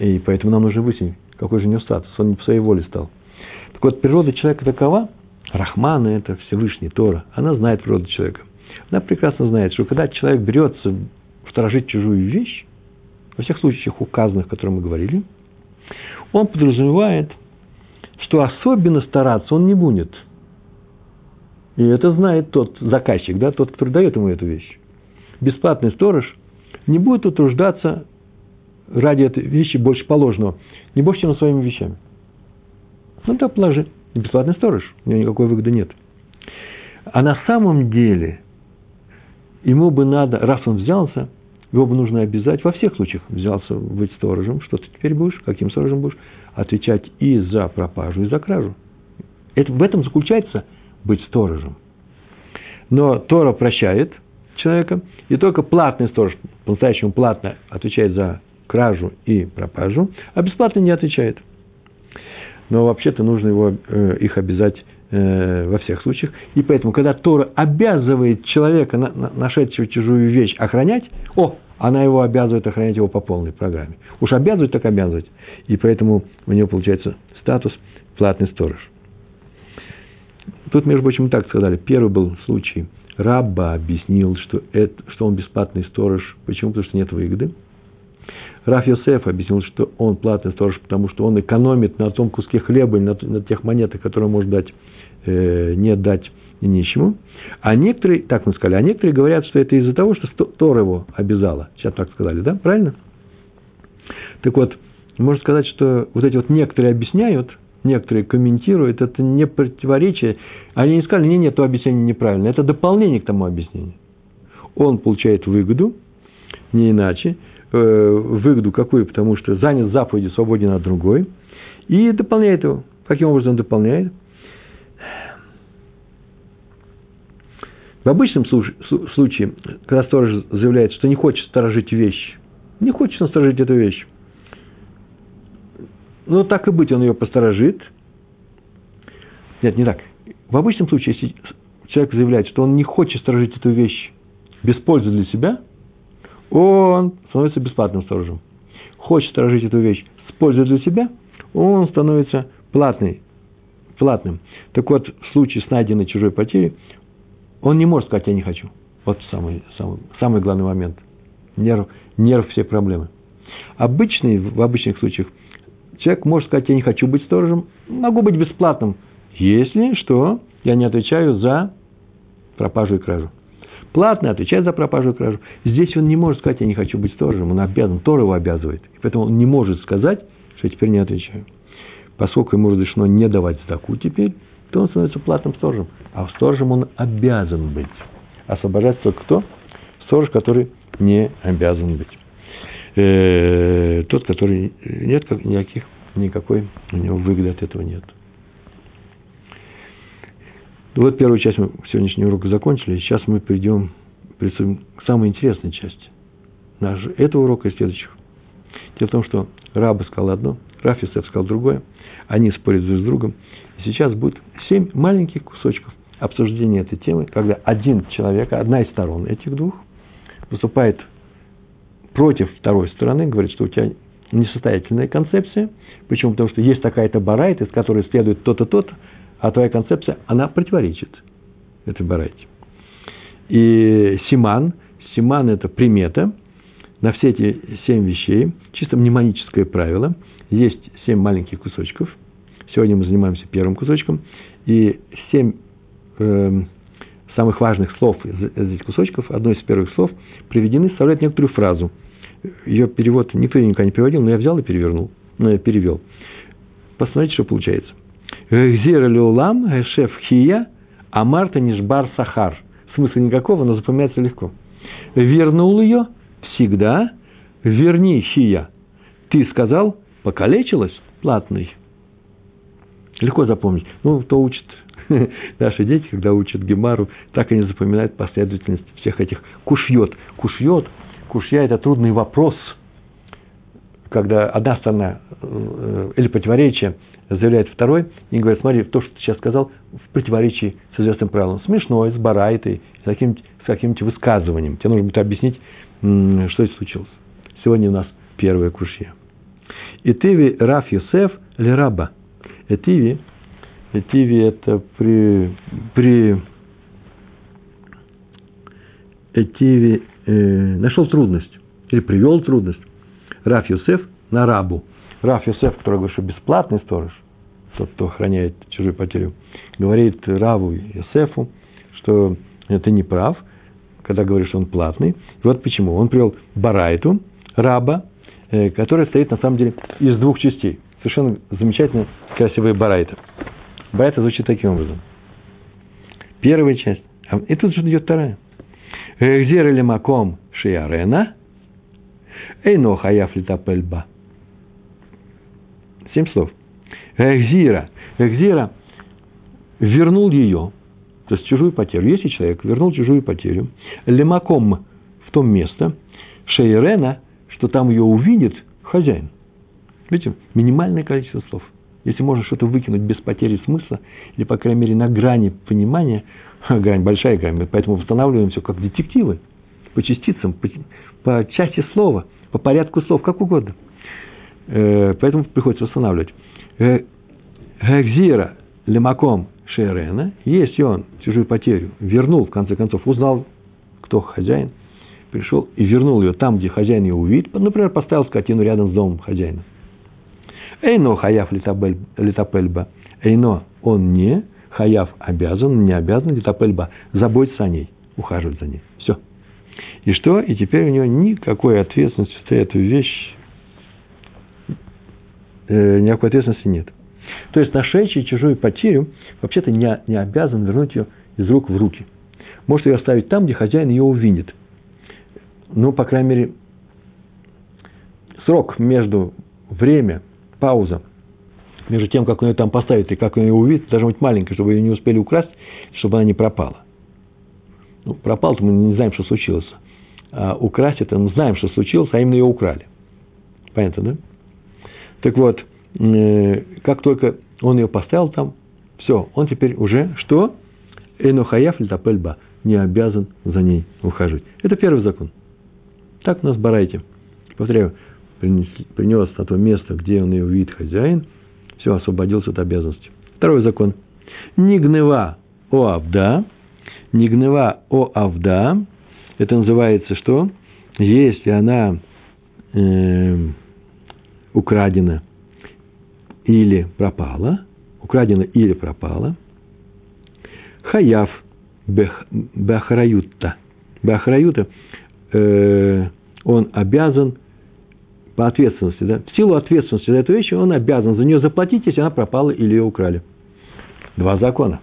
и поэтому нам нужно выяснить, какой же у него статус. Он не по своей воле стал. Так вот, природа человека такова, Рахмана – это Всевышний, Тора. Она знает природу человека. Она прекрасно знает, что когда человек берется сторожить чужую вещь, во всех случаях указанных, о которых мы говорили, он подразумевает, что особенно стараться он не будет. И это знает тот заказчик, да, тот, который дает ему эту вещь. Бесплатный сторож не будет утруждаться ради этой вещи больше положенного, не больше, чем своими вещами. Ну, да, положи. Бесплатный сторож, у него никакой выгоды нет. А на самом деле, ему бы надо, раз он взялся, его бы нужно обязать, во всех случаях взялся быть сторожем, что ты теперь будешь, каким сторожем будешь, отвечать и за пропажу, и за кражу. Это, в этом заключается быть сторожем. Но Тора прощает человека, и только платный сторож, по-настоящему платно отвечает за кражу и пропажу, а бесплатно не отвечает. Но вообще-то нужно его, э, их обязать э, во всех случаях. И поэтому, когда Тора обязывает человека, нашедшего чужую вещь, охранять, о, она его обязывает охранять его по полной программе. Уж обязывает, так обязывать. И поэтому у него получается статус платный сторож. Тут, между прочим, так сказали. Первый был случай. Рабба объяснил, что, это, что он бесплатный сторож. Почему? Потому что нет выгоды. Раф Йосеф объяснил, что он платный сторож, потому что он экономит на том куске хлеба, на, на тех монетах, которые он может дать, э, не дать нищему. А некоторые, так мы сказали, а некоторые говорят, что это из-за того, что Тор его обязала. Сейчас так сказали, да? Правильно? Так вот, можно сказать, что вот эти вот некоторые объясняют, некоторые комментируют, это не противоречие. Они не сказали, нет, нет, то объяснение неправильно. Это дополнение к тому объяснению. Он получает выгоду, не иначе, Э, выгоду какую, потому что занят заповедью, свободен от другой, и дополняет его. Каким образом дополняет? В обычном случае, когда сторож заявляет, что не хочет сторожить вещь, не хочет сторожить эту вещь, ну, так и быть, он ее посторожит. Нет, не так. В обычном случае, если человек заявляет, что он не хочет сторожить эту вещь без пользы для себя, он становится бесплатным сторожем. Хочет сторожить эту вещь с пользой для себя, он становится платный, платным. Так вот, в случае с найденной чужой потерей, он не может сказать, я не хочу. Вот самый, самый, самый главный момент. Нерв, нерв все проблемы. Обычный, в обычных случаях человек может сказать, я не хочу быть сторожем, могу быть бесплатным, если что, я не отвечаю за пропажу и кражу. Платно отвечает за пропажу и кражу. Здесь он не может сказать, я не хочу быть сторожем, он обязан, Тор его обязывает. И поэтому он не может сказать, что я теперь не отвечаю. Поскольку ему разрешено не давать сдаку теперь, то он становится платным сторожем. А сторожем он обязан быть. Освобождать только кто? Сторож, который не обязан быть. Э, тот, который нет никаких, никакой у него выгоды от этого нет. Вот первую часть мы сегодняшнего урока закончили. Сейчас мы перейдем к самой интересной части нашего, этого урока и следующих. Дело в том, что Раба сказал одно, Раф сказал другое. Они спорят друг с другом. И сейчас будет семь маленьких кусочков обсуждения этой темы, когда один человек, одна из сторон этих двух, выступает против второй стороны, говорит, что у тебя несостоятельная концепция. Почему? Потому что есть такая-то барайта, из которой следует то-то, то-то, а твоя концепция, она противоречит этой барайте. И симан, симан – это примета на все эти семь вещей, чисто мнемоническое правило. Есть семь маленьких кусочков. Сегодня мы занимаемся первым кусочком. И семь э, самых важных слов из, этих кусочков, одно из первых слов, приведены, составляют некоторую фразу. Ее перевод никто никогда не переводил, но я взял и перевернул, ну, я перевел. Посмотрите, что получается. Гзира леулам, шеф хия, а Марта нишбар сахар. Смысла никакого, но запоминается легко. Вернул ее всегда, верни хия. Ты сказал, покалечилась, платный. Легко запомнить. Ну, кто учит (laughs) наши дети, когда учат Гемару, так они запоминают последовательность всех этих кушьет. Кушьет, кушья – это трудный вопрос, когда одна сторона э, или противоречие заявляет второй, и говорит, смотри, то, что ты сейчас сказал, в противоречии с известным правилом. Смешной, с барайтой, с каким-нибудь, каким-нибудь высказыванием. Тебе нужно будет объяснить, что это случилось. Сегодня у нас первое крушье. Итиви Раф Юсеф Лераба. Этиви, Этиви это при, при Этиви э, нашел трудность или привел трудность. Раф Юсеф на рабу. Раф Юсеф, который говорит, что бесплатный сторож, тот, кто охраняет чужую потерю, говорит Раву Юсефу, что ты не прав, когда говоришь, что он платный. И вот почему. Он привел Барайту, раба, э, который состоит на самом деле из двух частей. Совершенно замечательная, красивая Барайта. Барайта звучит таким образом. Первая часть. А, и тут же идет вторая. Гзер или маком шиарена, эйно хаяф литапельба. Семь слов. Экзира. Экзира вернул ее, то есть чужую потерю. Если человек вернул чужую потерю, лемаком в том место, шейрена, что там ее увидит хозяин. Видите, минимальное количество слов. Если можно что-то выкинуть без потери смысла, или, по крайней мере, на грани понимания, (laughs) грань, большая грань, поэтому восстанавливаем все как детективы, по частицам, по, по части слова, по порядку слов, как угодно – Э, поэтому приходится восстанавливать. Э, Гекзира лемаком шерена, если он чужую потерю вернул, в конце концов, узнал, кто хозяин, пришел и вернул ее там, где хозяин ее увидит, например, поставил скотину рядом с домом хозяина. Эйно хаяв литапельба. Эйно он не, хаяв обязан, не обязан, литапельба, заботиться о ней, ухаживать за ней. Все. И что? И теперь у него никакой ответственности за эту вещь э, никакой ответственности нет. То есть нашедший чужую потерю вообще-то не, не обязан вернуть ее из рук в руки. Может ее оставить там, где хозяин ее увидит. Ну, по крайней мере, срок между время, пауза, между тем, как он ее там поставит и как он ее увидит, должна быть маленькая, чтобы ее не успели украсть, чтобы она не пропала. Ну, пропал-то мы не знаем, что случилось. А украсть это мы знаем, что случилось, а именно ее украли. Понятно, да? Так вот, э, как только он ее поставил там, все, он теперь уже что? Энохаяф литапельба не обязан за ней ухаживать. Это первый закон. Так у нас барайте. Повторяю, принес, принес на то место, где он ее видит хозяин, все, освободился от обязанности. Второй закон. Нигнева о авда, нигнева о авда, это называется что? Если она э, украдена или пропала, украдена или пропала, хаяв бахраюта. Бахраюта э, он обязан по ответственности, да, в силу ответственности за эту вещь он обязан за нее заплатить, если она пропала или ее украли. Два закона.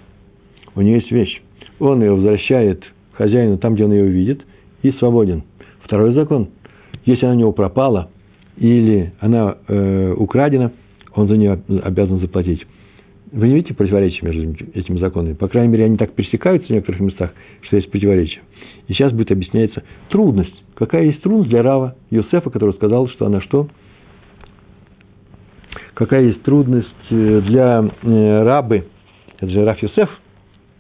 У нее есть вещь. Он ее возвращает хозяину там, где он ее увидит, и свободен. Второй закон. Если она у него пропала или она э, украдена, он за нее обязан заплатить. Вы не видите противоречия между этими законами? По крайней мере, они так пересекаются в некоторых местах, что есть противоречия. И сейчас будет объясняться трудность. Какая есть трудность для Рава Йосефа, который сказал, что она что? Какая есть трудность э, для э, рабы, это же Раф Йосеф,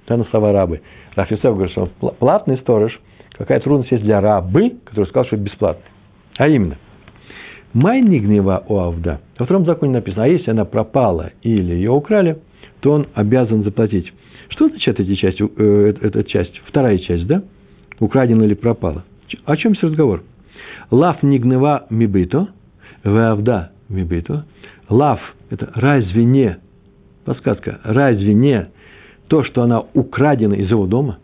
да, на слова рабы. Раф Йосеф говорит, что он платный сторож. Какая трудность есть для рабы, который сказал, что это бесплатно. А именно, Май не гнева у Авда. Во втором законе написано, а если она пропала или ее украли, то он обязан заплатить. Что означает эти части, э, эта часть? Вторая часть, да? Украдена или пропала. О чем здесь разговор? Лав не гнева мибито, вавда мибито. Лав – это разве не, подсказка, разве не то, что она украдена из его дома,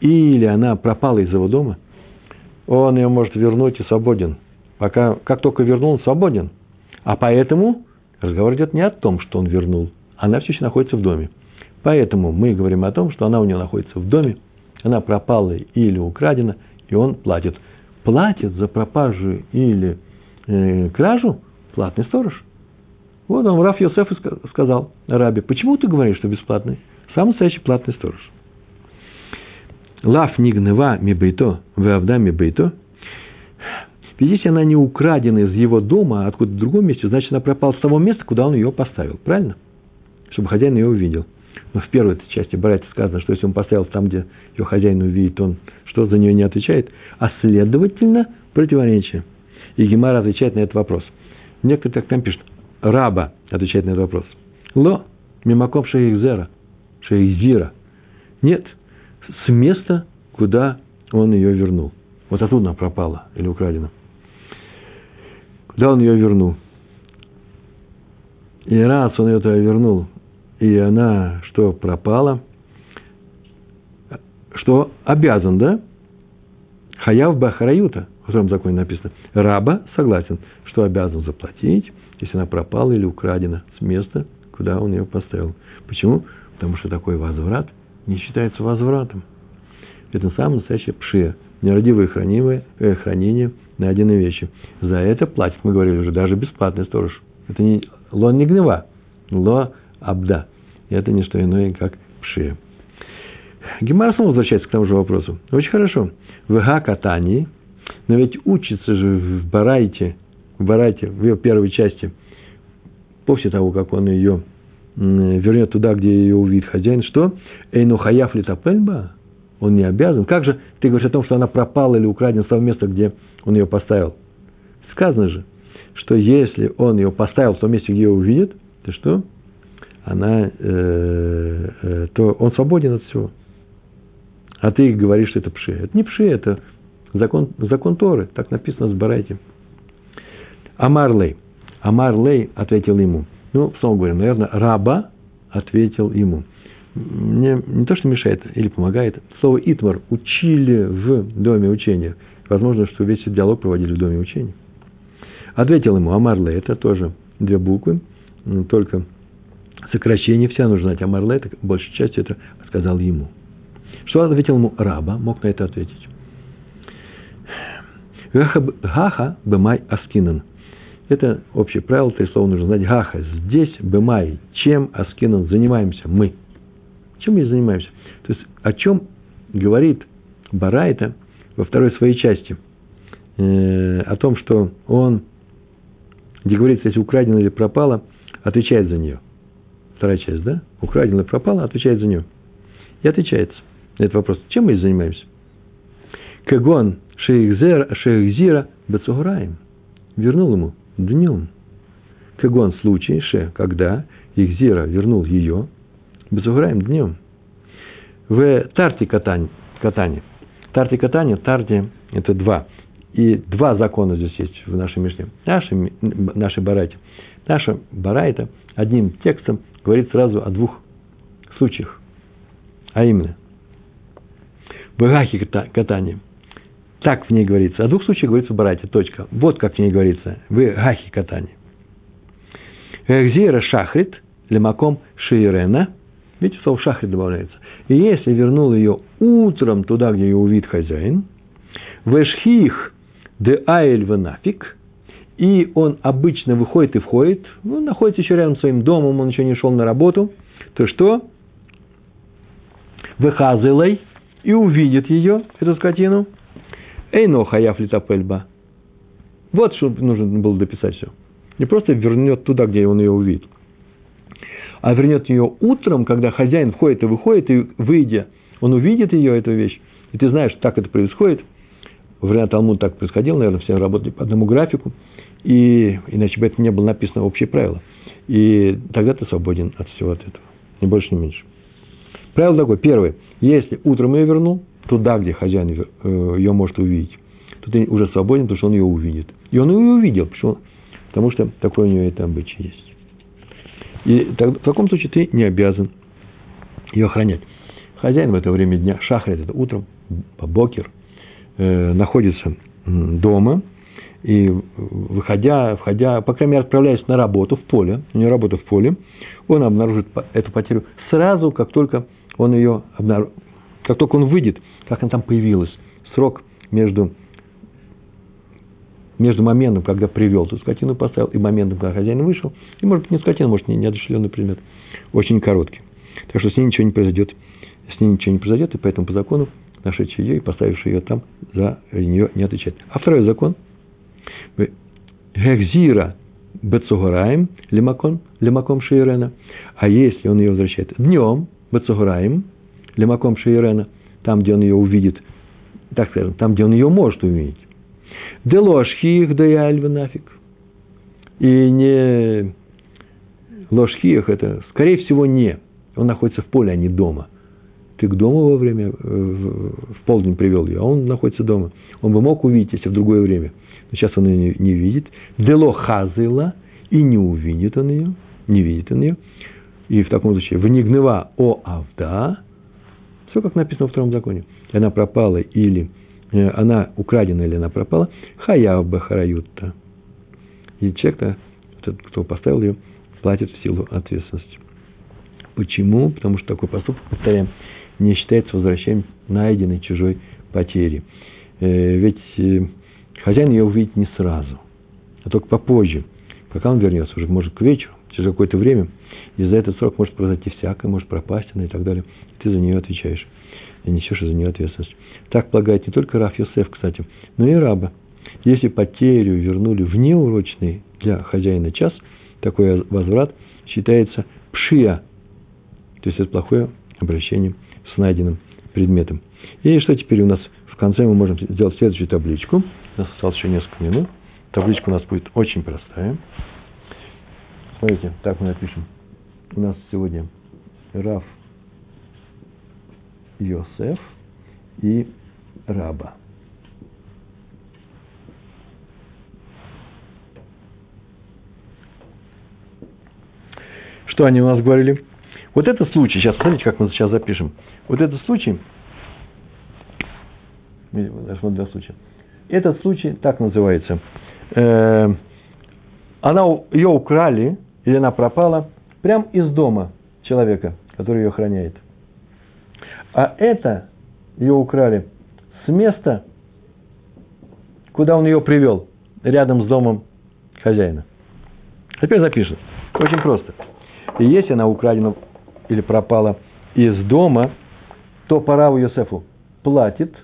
или она пропала из его дома, он ее может вернуть и свободен. Пока, как только вернул, он свободен. А поэтому разговор идет не о том, что он вернул. Она все еще находится в доме. Поэтому мы говорим о том, что она у него находится в доме, она пропала или украдена, и он платит. Платит за пропажу или э, кражу платный сторож. Вот он, Раф Йосеф сказал Раби, почему ты говоришь, что бесплатный? Самый настоящий платный сторож. Лав нигнева мибейто, веавда мибейто. Ведь если она не украдена из его дома, а откуда-то в другом месте, значит, она пропала с того места, куда он ее поставил. Правильно? Чтобы хозяин ее увидел. Но в первой части Барайте сказано, что если он поставил там, где ее хозяин увидит, он что за нее не отвечает, а следовательно противоречие. И Гемара отвечает на этот вопрос. Некоторые так там пишут, раба отвечает на этот вопрос. Ло, мимаком шейхзера, шейхзира. Нет, с места, куда он ее вернул. Вот оттуда она пропала или украдена. Куда он ее вернул? И раз он ее туда вернул, и она что, пропала, что обязан, да? Хаяв Бахараюта, в своем законе написано. Раба согласен, что обязан заплатить, если она пропала или украдена с места, куда он ее поставил. Почему? Потому что такой возврат не считается возвратом. Это самое настоящее пшия, нерадивое хранимое, э, хранение найденной вещи. За это платит, мы говорили уже, даже бесплатный сторож. Это не лон не гнева, ло абда. Это не что иное, как пшия. Гемар снова возвращается к тому же вопросу. Очень хорошо. В Гакатании, но ведь учится же в Барайте, в Барайте, в ее первой части, после того, как он ее вернет туда, где ее увидит хозяин, что? Эйну хаяф литапельба? Он не обязан. Как же ты говоришь о том, что она пропала или украдена с того места, где он ее поставил? Сказано же, что если он ее поставил в том месте, где ее увидит, то что? Она, э, э, то он свободен от всего. А ты говоришь, что это пши. Это не пши, это закон, закон Торы. Так написано в Барайте. Амар Лей. Амар Лей ответил ему. Ну, снова говорим, наверное, раба ответил ему. Мне не то, что мешает или помогает. Слово «итмар» учили в доме учения. Возможно, что весь этот диалог проводили в доме учения. Ответил ему Амарле, это тоже две буквы, только сокращение вся нужно знать. Амарле, это большей части это сказал ему. Что ответил ему раба, мог на это ответить. Гаха бемай аскинан – это общее правило, три слова нужно знать. Гаха, здесь, бемай, чем аскинан занимаемся мы? Чем мы занимаемся? То есть, о чем говорит Барайта во второй своей части э, о том, что он, где говорится, если украдено или пропало, отвечает за нее. Вторая часть, да? Украдено или пропало, отвечает за нее. И отвечается на этот вопрос. Чем мы занимаемся? Кагон шейхзира бецуграем. Вернул ему днем. Кагон случай, ше, когда Ихзира вернул ее, безуграем днем. В тарте катани, катани. Тарте катани, тарте – это два. И два закона здесь есть в нашей Мишне. Наши, наши барайте. Наша барайта одним текстом говорит сразу о двух случаях. А именно, в Гахе катани. Так в ней говорится. О двух случаях говорится в барайте. Точка. Вот как в ней говорится. В Гахе катани. Гзира шахрит лемаком шиирена. Видите, слово шахрит добавляется. И если вернул ее утром туда, где ее увидит хозяин, вешхих де айль венафик, и он обычно выходит и входит, ну, находится еще рядом с своим домом, он еще не шел на работу, то что? Выхазылой и увидит ее, эту скотину. Эйно хаяф литапельба. Вот что нужно было дописать все. Не просто вернет туда, где он ее увидит, а вернет ее утром, когда хозяин входит и выходит, и выйдя, он увидит ее, эту вещь, и ты знаешь, так это происходит. Во время Талмуда так происходило, наверное, все работали по одному графику, и иначе бы это не было написано общее правило. И тогда ты свободен от всего от этого. Ни больше, ни меньше. Правило такое. Первое. Если утром ее вернул, туда, где хозяин э, ее может увидеть, то ты уже свободен, потому что он ее увидит. И он ее увидел, что потому что такое у него это обычай есть. И в таком случае ты не обязан ее охранять. Хозяин в это время дня, шахрит, это утром, бокер, э, находится дома, и выходя, входя, по крайней мере, отправляясь на работу в поле, у него работа в поле, он обнаружит эту потерю сразу, как только он ее обнаружит, как только он выйдет, как она там появилась. Срок между между моментом, когда привел эту скотину, поставил, и моментом, когда хозяин вышел, и, может быть, не скотина, может, не неодушевленный предмет, очень короткий. Так что с ней ничего не произойдет. С ней ничего не произойдет, и поэтому по закону, нашедший ее и поставивший ее там, за нее не отвечает. А второй закон. Гехзира бецугораем лимаком, лимаком шиирена. А если он ее возвращает днем, бецугораем, лимаком шиирена, там, где он ее увидит, так скажем, там, где он ее может увидеть, Делошхих да я нафиг. И не ложхих, это, скорее всего, не. Он находится в поле, а не дома. Ты к дому во время, в полдень привел ее, а он находится дома. Он бы мог увидеть, если в другое время. Но сейчас он ее не, видит. Дело хазыла, и не увидит он ее, не видит он ее. И в таком случае, в нигнева о авда, все как написано во втором законе. Она пропала или она украдена или она пропала, хаяв бахараютта. И человек-то, тот, кто поставил ее, платит в силу ответственности. Почему? Потому что такой поступок, повторяем, не считается возвращением найденной чужой потери. Э, ведь э, хозяин ее увидит не сразу, а только попозже. Пока он вернется, уже может к вечеру, через какое-то время, и за этот срок может произойти всякое, может пропасть она и так далее. И ты за нее отвечаешь, и несешь за нее ответственность. Так полагает не только Раф Йосеф, кстати, но и раба. Если потерю вернули в неурочный для хозяина час, такой возврат считается пшия, то есть это плохое обращение с найденным предметом. И что теперь у нас в конце мы можем сделать следующую табличку. У нас осталось еще несколько минут. Табличка у нас будет очень простая. Смотрите, так мы напишем. У нас сегодня Раф Йосеф – и раба. Что они у нас говорили? Вот этот случай, сейчас смотрите, как мы сейчас запишем. Вот этот случай, вот два случая. Этот случай так называется. Э, она, ее украли, или она пропала, прямо из дома человека, который ее охраняет. А это ее украли с места, куда он ее привел, рядом с домом хозяина. Теперь запишем. Очень просто. И если она украдена или пропала из дома, то пора у Йосефу платит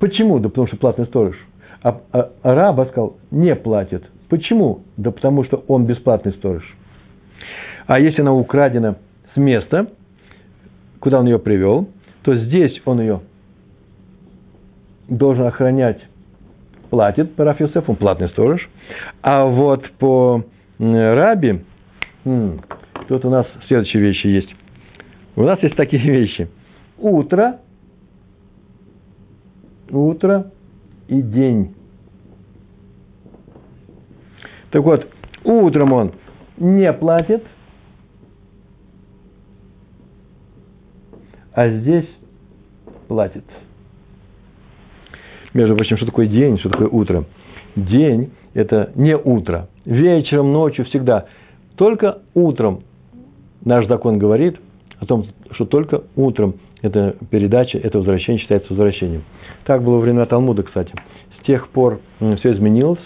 Почему? Да потому что платный сторож. А, а, а раба сказал, не платит. Почему? Да потому что он бесплатный сторож. А если она украдена с места, куда он ее привел, то здесь он ее должен охранять, платит по Раф он платный сторож. А вот по Раби, тут у нас следующие вещи есть. У нас есть такие (laughs) вещи. Утро, утро и день. Так вот, утром он не платит, а здесь платит. Между прочим, что такое день, что такое утро? День – это не утро. Вечером, ночью, всегда. Только утром наш закон говорит о том, что только утром эта передача, это возвращение считается возвращением. Так было во времена Талмуда, кстати. С тех пор все изменилось,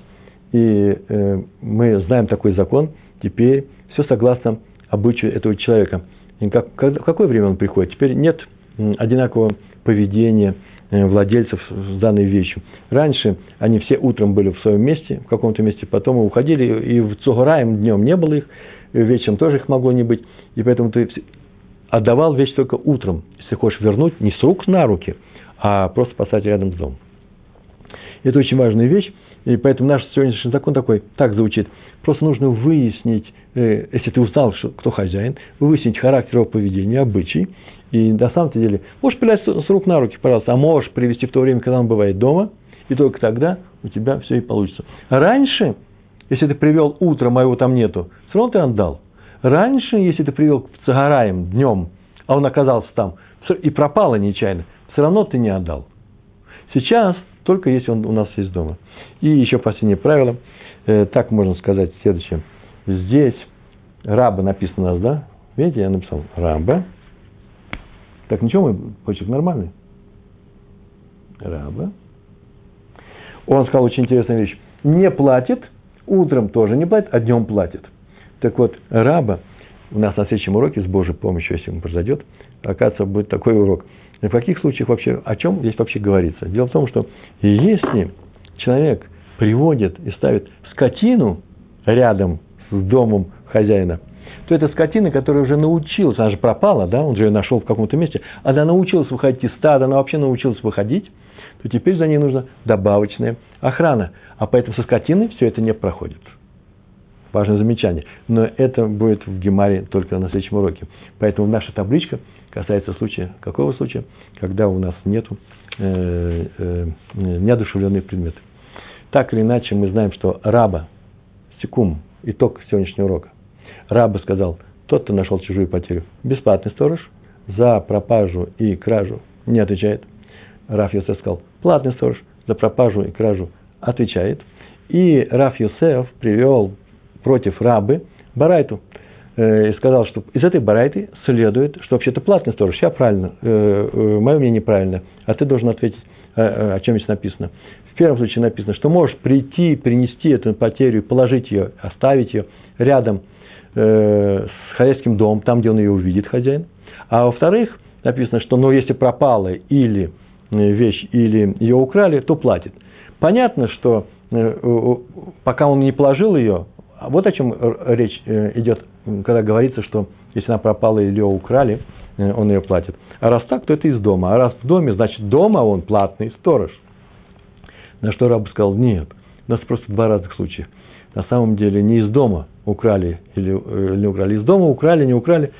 и э, мы знаем такой закон. Теперь все согласно обычаю этого человека. И как, в какое время он приходит? Теперь нет одинакового поведения Э, владельцев с данной вещью. Раньше они все утром были в своем месте, в каком-то месте, потом уходили, и в Цугараем днем не было их, вечером тоже их могло не быть, и поэтому ты отдавал вещь только утром, если хочешь вернуть, не с рук на руки, а просто поставить рядом с домом. Это очень важная вещь, и поэтому наш сегодняшний закон такой, так звучит. Просто нужно выяснить, э, если ты узнал, что, кто хозяин, выяснить характер его поведения, обычай, и на самом деле, можешь пилять с рук на руки, пожалуйста, а можешь привести в то время, когда он бывает дома, и только тогда у тебя все и получится. раньше, если ты привел утром, а его там нету, все равно ты отдал. Раньше, если ты привел в Цагараем днем, а он оказался там, и пропало нечаянно, все равно ты не отдал. Сейчас, только если он у нас есть дома. И еще последнее правило, э, так можно сказать следующее. Здесь раба написано у нас, да? Видите, я написал раба, так ничего, мой почерк нормальный. Раба. Он сказал очень интересную вещь. Не платит, утром тоже не платит, а днем платит. Так вот, раба, у нас на следующем уроке, с Божьей помощью, если он произойдет, оказывается, будет такой урок. в каких случаях вообще, о чем здесь вообще говорится? Дело в том, что если человек приводит и ставит скотину рядом с домом хозяина – то это скотина, которая уже научилась, она же пропала, да, он же ее нашел в каком-то месте, она научилась выходить из стада, она вообще научилась выходить, то теперь за ней нужна добавочная охрана. А поэтому со скотиной все это не проходит. Важное замечание. Но это будет в Гемаре только на следующем уроке. Поэтому наша табличка касается случая, какого случая? Когда у нас нет э, э, неодушевленные предметы. Так или иначе, мы знаем, что раба, секум, итог сегодняшнего урока, Раба сказал, тот, кто нашел чужую потерю, бесплатный сторож, за пропажу и кражу не отвечает. Раф Йосеф сказал, платный сторож, за пропажу и кражу отвечает. И Раф Йосеф привел против рабы Барайту э, и сказал, что из этой Барайты следует, что вообще-то платный сторож. Я правильно, э, э, мое мнение правильно, а ты должен ответить, о чем здесь написано. В первом случае написано, что можешь прийти, принести эту потерю, положить ее, оставить ее рядом – с хозяйским домом, там, где он ее увидит, хозяин. А во-вторых, написано, что ну, если пропала или вещь, или ее украли, то платит. Понятно, что пока он не положил ее, вот о чем речь э, идет, когда говорится, что если она пропала или ее украли, он ее платит. А раз так, то это из дома. А раз в доме, значит, дома он платный сторож. На что раб сказал, нет, у нас просто два разных случая. На самом деле не из дома украли или, или не украли. Из дома украли, не украли.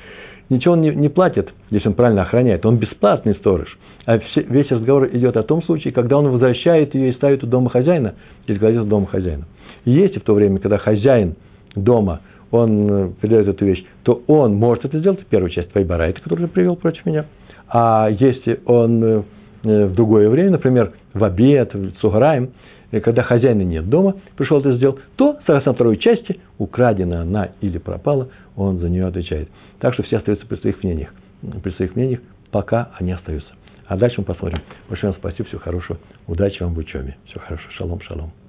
Ничего он не, не платит, если он правильно охраняет. Он бесплатный сторож. А все, весь разговор идет о том случае, когда он возвращает ее и ставит у дома хозяина, или кладет у дома хозяина. И если в то время, когда хозяин дома, он э, передает эту вещь, то он может это сделать, первую часть твоей барайты, которую ты привел против меня. А если он э, э, в другое время, например, в обед, в цугараем, и когда хозяина нет дома, пришел это сделал, то, согласно второй части, украдена она или пропала, он за нее отвечает. Так что все остаются при своих мнениях. При своих мнениях, пока они остаются. А дальше мы посмотрим. Большое вам спасибо, всего хорошего. Удачи вам в учебе. Всего хорошего. Шалом, шалом.